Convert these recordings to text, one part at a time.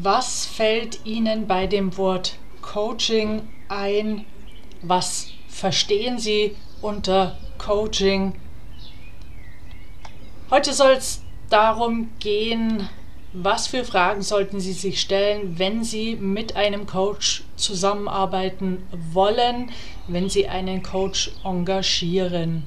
Was fällt Ihnen bei dem Wort Coaching ein? Was verstehen Sie unter Coaching? Heute soll es darum gehen, was für Fragen sollten Sie sich stellen, wenn Sie mit einem Coach zusammenarbeiten wollen, wenn Sie einen Coach engagieren.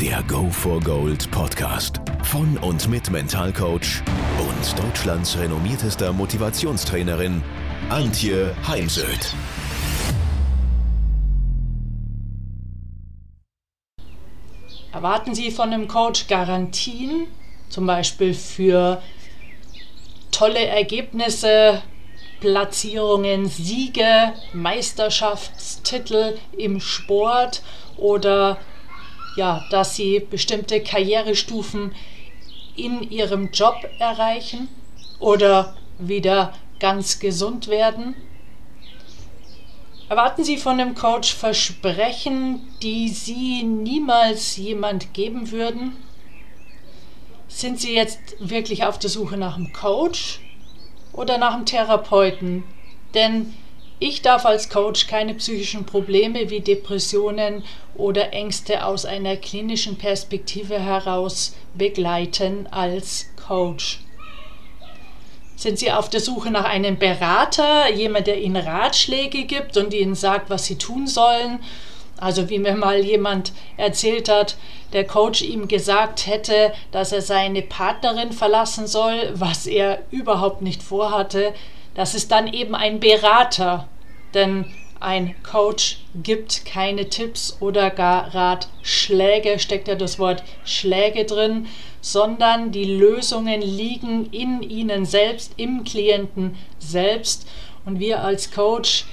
Der Go for Gold Podcast von und mit Mentalcoach und Deutschlands renommiertester Motivationstrainerin Antje Heimsöth. Erwarten Sie von einem Coach Garantien, zum Beispiel für tolle Ergebnisse, Platzierungen, Siege, Meisterschaftstitel im Sport oder ja, dass Sie bestimmte Karrierestufen in Ihrem Job erreichen oder wieder ganz gesund werden? Erwarten Sie von dem Coach Versprechen, die Sie niemals jemand geben würden? Sind Sie jetzt wirklich auf der Suche nach einem Coach oder nach einem Therapeuten? Denn ich darf als Coach keine psychischen Probleme wie Depressionen oder Ängste aus einer klinischen Perspektive heraus begleiten als Coach. Sind Sie auf der Suche nach einem Berater, jemand, der Ihnen Ratschläge gibt und Ihnen sagt, was Sie tun sollen? Also wie mir mal jemand erzählt hat, der Coach ihm gesagt hätte, dass er seine Partnerin verlassen soll, was er überhaupt nicht vorhatte. Das ist dann eben ein Berater, denn ein Coach gibt keine Tipps oder gar Ratschläge, steckt ja das Wort Schläge drin, sondern die Lösungen liegen in Ihnen selbst, im Klienten selbst. Und wir als Coach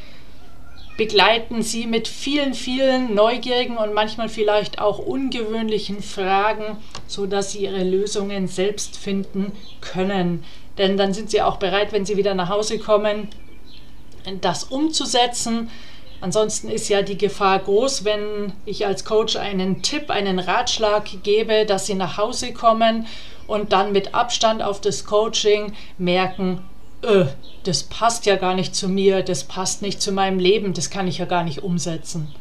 begleiten Sie mit vielen, vielen neugierigen und manchmal vielleicht auch ungewöhnlichen Fragen, sodass Sie Ihre Lösungen selbst finden können. Denn dann sind Sie auch bereit, wenn Sie wieder nach Hause kommen, das umzusetzen Ansonsten ist ja die Gefahr groß, wenn ich als Coach einen Tipp, einen Ratschlag gebe, dass sie nach Hause kommen und dann mit Abstand auf das Coaching merken, öh, das passt ja gar nicht zu mir, das passt nicht zu meinem Leben, das kann ich ja gar nicht umsetzen.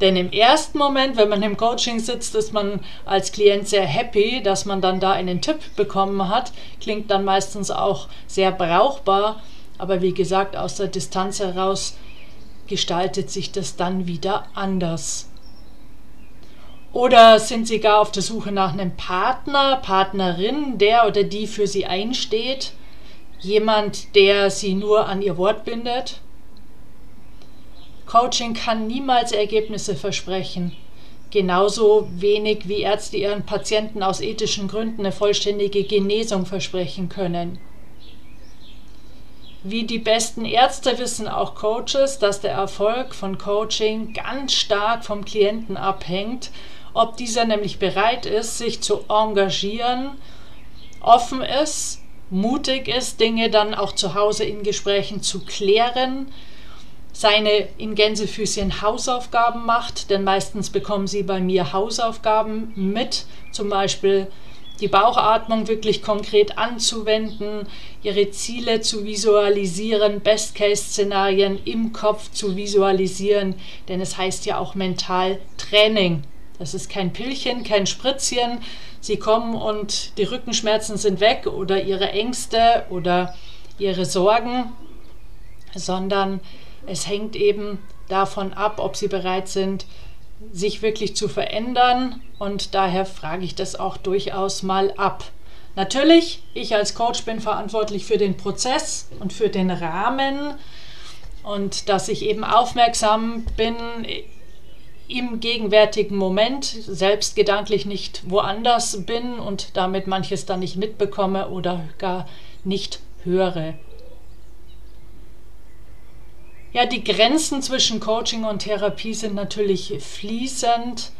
Denn im ersten Moment, wenn man im Coaching sitzt, ist man als Klient sehr happy, dass man dann da einen Tipp bekommen hat. Klingt dann meistens auch sehr brauchbar. Aber wie gesagt, aus der Distanz heraus gestaltet sich das dann wieder anders. Oder sind Sie gar auf der Suche nach einem Partner, Partnerin, der oder die für Sie einsteht? Jemand, der Sie nur an Ihr Wort bindet? Coaching kann niemals Ergebnisse versprechen. Genauso wenig wie Ärzte ihren Patienten aus ethischen Gründen eine vollständige Genesung versprechen können. Wie die besten Ärzte wissen auch Coaches, dass der Erfolg von Coaching ganz stark vom Klienten abhängt, ob dieser nämlich bereit ist, sich zu engagieren, offen ist, mutig ist, Dinge dann auch zu Hause in Gesprächen zu klären, seine in Gänsefüßchen Hausaufgaben macht, denn meistens bekommen sie bei mir Hausaufgaben mit, zum Beispiel die Bauchatmung wirklich konkret anzuwenden, ihre Ziele zu visualisieren, Best-Case-Szenarien im Kopf zu visualisieren, denn es heißt ja auch mental Training. Das ist kein Pillchen, kein Spritzchen. Sie kommen und die Rückenschmerzen sind weg oder ihre Ängste oder ihre Sorgen, sondern es hängt eben davon ab, ob sie bereit sind, sich wirklich zu verändern und daher frage ich das auch durchaus mal ab. Natürlich, ich als Coach bin verantwortlich für den Prozess und für den Rahmen und dass ich eben aufmerksam bin, im gegenwärtigen Moment selbst gedanklich nicht woanders bin und damit manches dann nicht mitbekomme oder gar nicht höre. Ja, die Grenzen zwischen Coaching und Therapie sind natürlich fließend.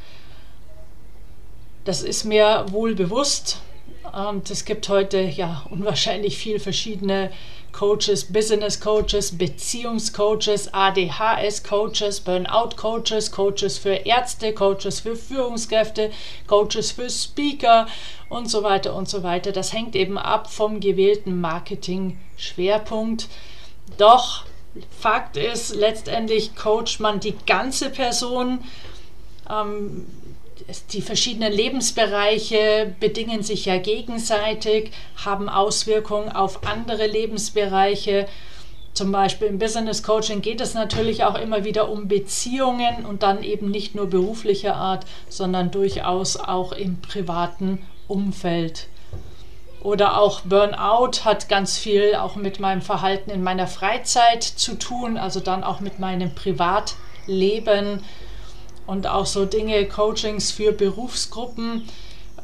Das ist mir wohl bewusst. Und es gibt heute ja unwahrscheinlich viele verschiedene Coaches, Business Coaches, Beziehungscoaches, ADHS Coaches, Burnout Coaches, Coaches für Ärzte, Coaches für Führungskräfte, Coaches für Speaker und so weiter und so weiter. Das hängt eben ab vom gewählten Marketing-Schwerpunkt. Doch Fakt ist, letztendlich coacht man die ganze Person. Ähm, die verschiedenen Lebensbereiche bedingen sich ja gegenseitig, haben Auswirkungen auf andere Lebensbereiche. Zum Beispiel im Business Coaching geht es natürlich auch immer wieder um Beziehungen und dann eben nicht nur beruflicher Art, sondern durchaus auch im privaten Umfeld. Oder auch Burnout hat ganz viel auch mit meinem Verhalten in meiner Freizeit zu tun, also dann auch mit meinem Privatleben und auch so Dinge, Coachings für Berufsgruppen.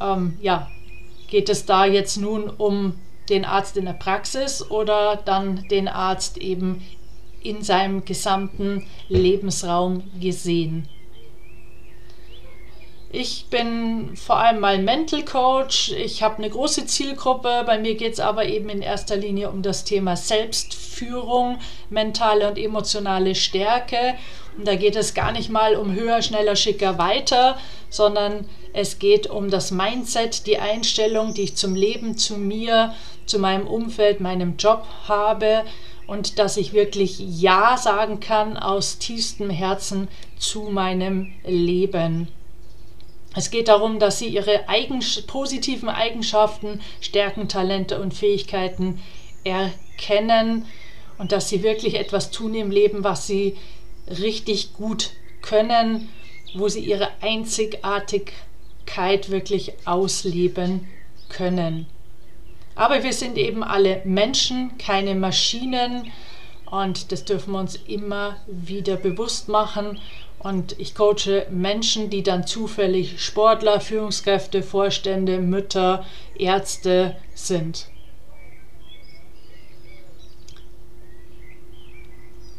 Ähm, ja, geht es da jetzt nun um den Arzt in der Praxis oder dann den Arzt eben in seinem gesamten Lebensraum gesehen? Ich bin vor allem mal Mental Coach. Ich habe eine große Zielgruppe. Bei mir geht es aber eben in erster Linie um das Thema Selbstführung, mentale und emotionale Stärke. Und da geht es gar nicht mal um höher, schneller, schicker, weiter, sondern es geht um das Mindset, die Einstellung, die ich zum Leben, zu mir, zu meinem Umfeld, meinem Job habe und dass ich wirklich Ja sagen kann aus tiefstem Herzen zu meinem Leben. Es geht darum, dass sie ihre eigen, positiven Eigenschaften, Stärken, Talente und Fähigkeiten erkennen und dass sie wirklich etwas tun im Leben, was sie richtig gut können, wo sie ihre Einzigartigkeit wirklich ausleben können. Aber wir sind eben alle Menschen, keine Maschinen und das dürfen wir uns immer wieder bewusst machen und ich coache Menschen, die dann zufällig Sportler, Führungskräfte, Vorstände, Mütter, Ärzte sind.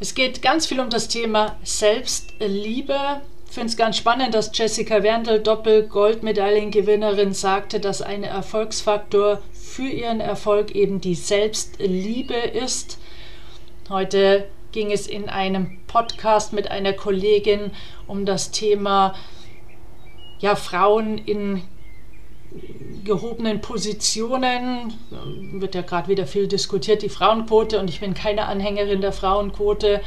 Es geht ganz viel um das Thema Selbstliebe. Ich finde es ganz spannend, dass Jessica Werndl, Doppel-Goldmedaillengewinnerin, sagte, dass ein Erfolgsfaktor für ihren Erfolg eben die Selbstliebe ist. Heute ging es in einem Podcast mit einer Kollegin um das Thema ja, Frauen in gehobenen Positionen. Wird ja gerade wieder viel diskutiert, die Frauenquote, und ich bin keine Anhängerin der Frauenquote.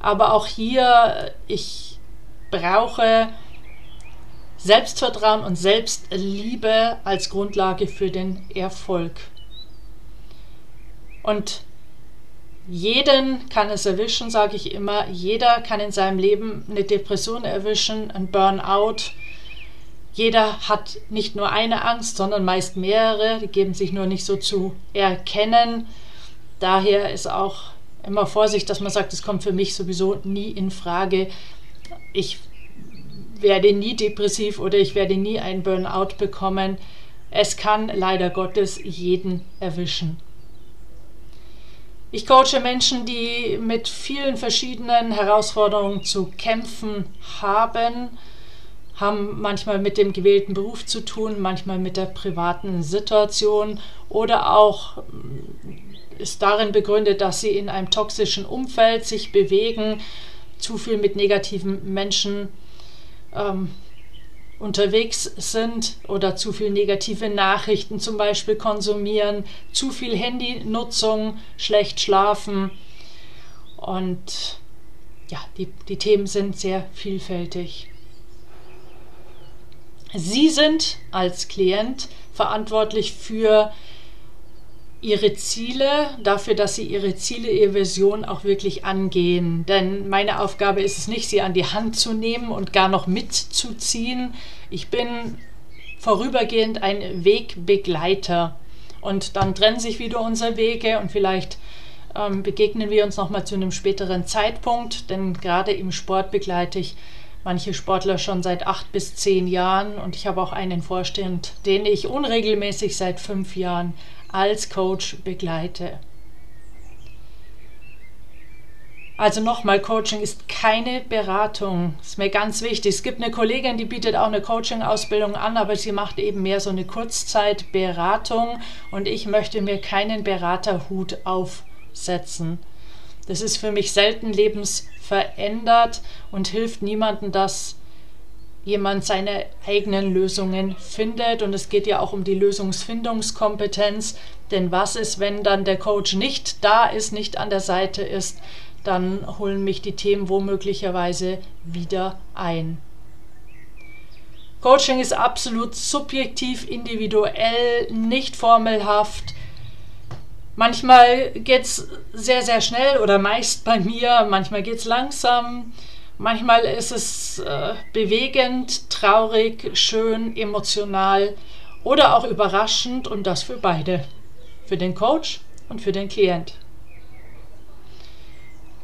Aber auch hier, ich brauche Selbstvertrauen und Selbstliebe als Grundlage für den Erfolg. Und jeden kann es erwischen, sage ich immer. Jeder kann in seinem Leben eine Depression erwischen, ein Burnout. Jeder hat nicht nur eine Angst, sondern meist mehrere. Die geben sich nur nicht so zu erkennen. Daher ist auch immer Vorsicht, dass man sagt, es kommt für mich sowieso nie in Frage. Ich werde nie depressiv oder ich werde nie einen Burnout bekommen. Es kann leider Gottes jeden erwischen. Ich coache Menschen, die mit vielen verschiedenen Herausforderungen zu kämpfen haben, haben manchmal mit dem gewählten Beruf zu tun, manchmal mit der privaten Situation oder auch mm, ist darin begründet, dass sie in einem toxischen Umfeld sich bewegen, zu viel mit negativen Menschen ähm, unterwegs sind oder zu viel negative Nachrichten zum Beispiel konsumieren, zu viel Handynutzung, schlecht schlafen. Und ja, die, die Themen sind sehr vielfältig. Sie sind als Klient verantwortlich für ihre Ziele, dafür, dass sie ihre Ziele, ihre Vision auch wirklich angehen. Denn meine Aufgabe ist es nicht, sie an die Hand zu nehmen und gar noch mitzuziehen. Ich bin vorübergehend ein Wegbegleiter. Und dann trennen sich wieder unsere Wege und vielleicht ähm, begegnen wir uns nochmal zu einem späteren Zeitpunkt, denn gerade im Sport begleite ich manche Sportler schon seit acht bis zehn Jahren und ich habe auch einen Vorstand, den ich unregelmäßig seit fünf Jahren als Coach begleite. Also nochmal, Coaching ist keine Beratung. Das ist mir ganz wichtig. Es gibt eine Kollegin, die bietet auch eine Coaching-Ausbildung an, aber sie macht eben mehr so eine Kurzzeitberatung und ich möchte mir keinen Beraterhut aufsetzen. Das ist für mich selten lebensverändert und hilft niemandem, dass jemand seine eigenen Lösungen findet. Und es geht ja auch um die Lösungsfindungskompetenz. Denn was ist, wenn dann der Coach nicht da ist, nicht an der Seite ist? dann holen mich die Themen womöglicherweise wieder ein. Coaching ist absolut subjektiv, individuell, nicht formelhaft. Manchmal geht es sehr, sehr schnell oder meist bei mir, manchmal geht es langsam, manchmal ist es äh, bewegend, traurig, schön, emotional oder auch überraschend und das für beide, für den Coach und für den Klient.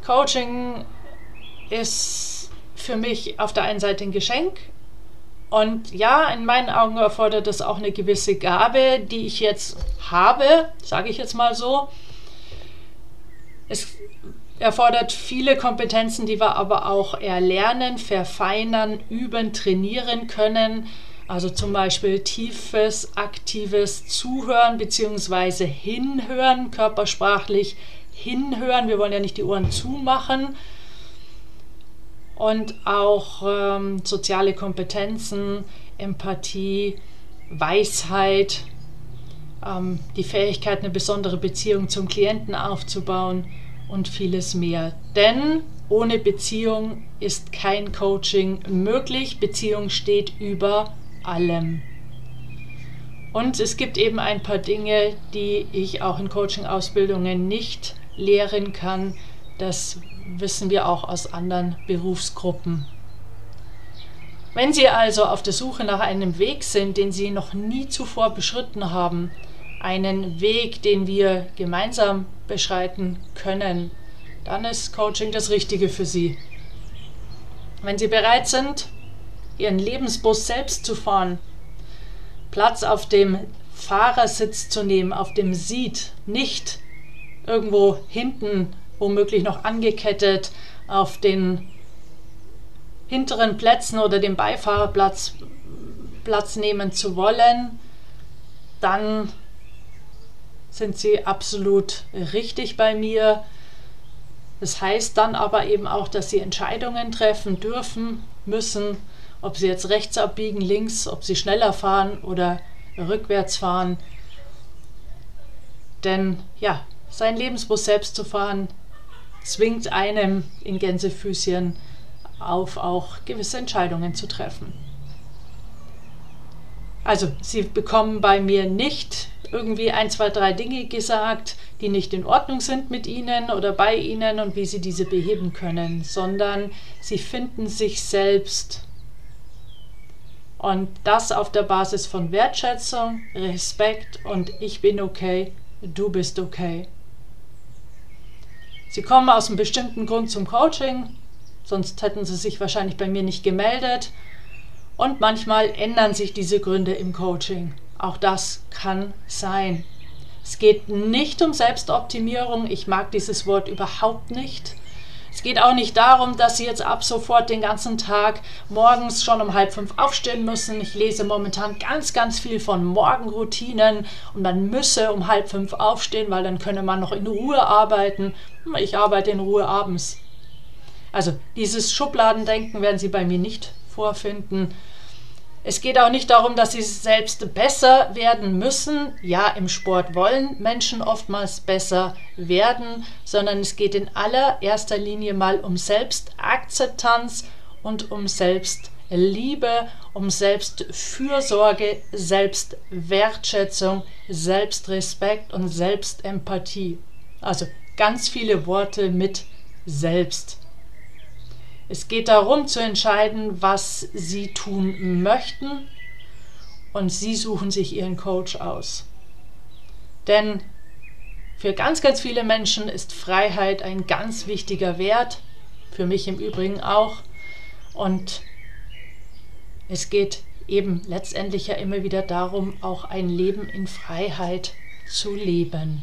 Coaching ist für mich auf der einen Seite ein Geschenk und ja, in meinen Augen erfordert es auch eine gewisse Gabe, die ich jetzt habe, sage ich jetzt mal so. Es erfordert viele Kompetenzen, die wir aber auch erlernen, verfeinern, üben, trainieren können. Also zum Beispiel tiefes, aktives Zuhören bzw. Hinhören, körpersprachlich hinhören. Wir wollen ja nicht die Ohren zumachen. Und auch ähm, soziale Kompetenzen, Empathie, Weisheit, ähm, die Fähigkeit, eine besondere Beziehung zum Klienten aufzubauen und vieles mehr. Denn ohne Beziehung ist kein Coaching möglich. Beziehung steht über allem. Und es gibt eben ein paar Dinge, die ich auch in Coaching-Ausbildungen nicht lehren kann. Das wissen wir auch aus anderen Berufsgruppen. Wenn Sie also auf der Suche nach einem Weg sind, den Sie noch nie zuvor beschritten haben, einen Weg, den wir gemeinsam beschreiten können, dann ist Coaching das Richtige für Sie. Wenn Sie bereit sind, Ihren Lebensbus selbst zu fahren, Platz auf dem Fahrersitz zu nehmen, auf dem Seat, nicht irgendwo hinten womöglich noch angekettet auf den hinteren Plätzen oder dem Beifahrerplatz Platz nehmen zu wollen, dann sind sie absolut richtig bei mir. Das heißt dann aber eben auch, dass sie Entscheidungen treffen dürfen, müssen, ob sie jetzt rechts abbiegen, links, ob sie schneller fahren oder rückwärts fahren. Denn ja, sein Lebensbus selbst zu fahren, zwingt einem in Gänsefüßchen auf, auch gewisse Entscheidungen zu treffen. Also, Sie bekommen bei mir nicht irgendwie ein, zwei, drei Dinge gesagt, die nicht in Ordnung sind mit Ihnen oder bei Ihnen und wie Sie diese beheben können, sondern Sie finden sich selbst. Und das auf der Basis von Wertschätzung, Respekt und ich bin okay, du bist okay. Sie kommen aus einem bestimmten Grund zum Coaching, sonst hätten Sie sich wahrscheinlich bei mir nicht gemeldet. Und manchmal ändern sich diese Gründe im Coaching. Auch das kann sein. Es geht nicht um Selbstoptimierung. Ich mag dieses Wort überhaupt nicht. Es geht auch nicht darum, dass Sie jetzt ab sofort den ganzen Tag morgens schon um halb fünf aufstehen müssen. Ich lese momentan ganz, ganz viel von Morgenroutinen und man müsse um halb fünf aufstehen, weil dann könne man noch in Ruhe arbeiten. Ich arbeite in Ruhe abends. Also dieses Schubladendenken werden Sie bei mir nicht vorfinden. Es geht auch nicht darum, dass sie selbst besser werden müssen. Ja, im Sport wollen Menschen oftmals besser werden, sondern es geht in allererster Linie mal um Selbstakzeptanz und um Selbstliebe, um Selbstfürsorge, Selbstwertschätzung, Selbstrespekt und Selbstempathie. Also ganz viele Worte mit selbst. Es geht darum zu entscheiden, was Sie tun möchten und Sie suchen sich Ihren Coach aus. Denn für ganz, ganz viele Menschen ist Freiheit ein ganz wichtiger Wert, für mich im Übrigen auch. Und es geht eben letztendlich ja immer wieder darum, auch ein Leben in Freiheit zu leben.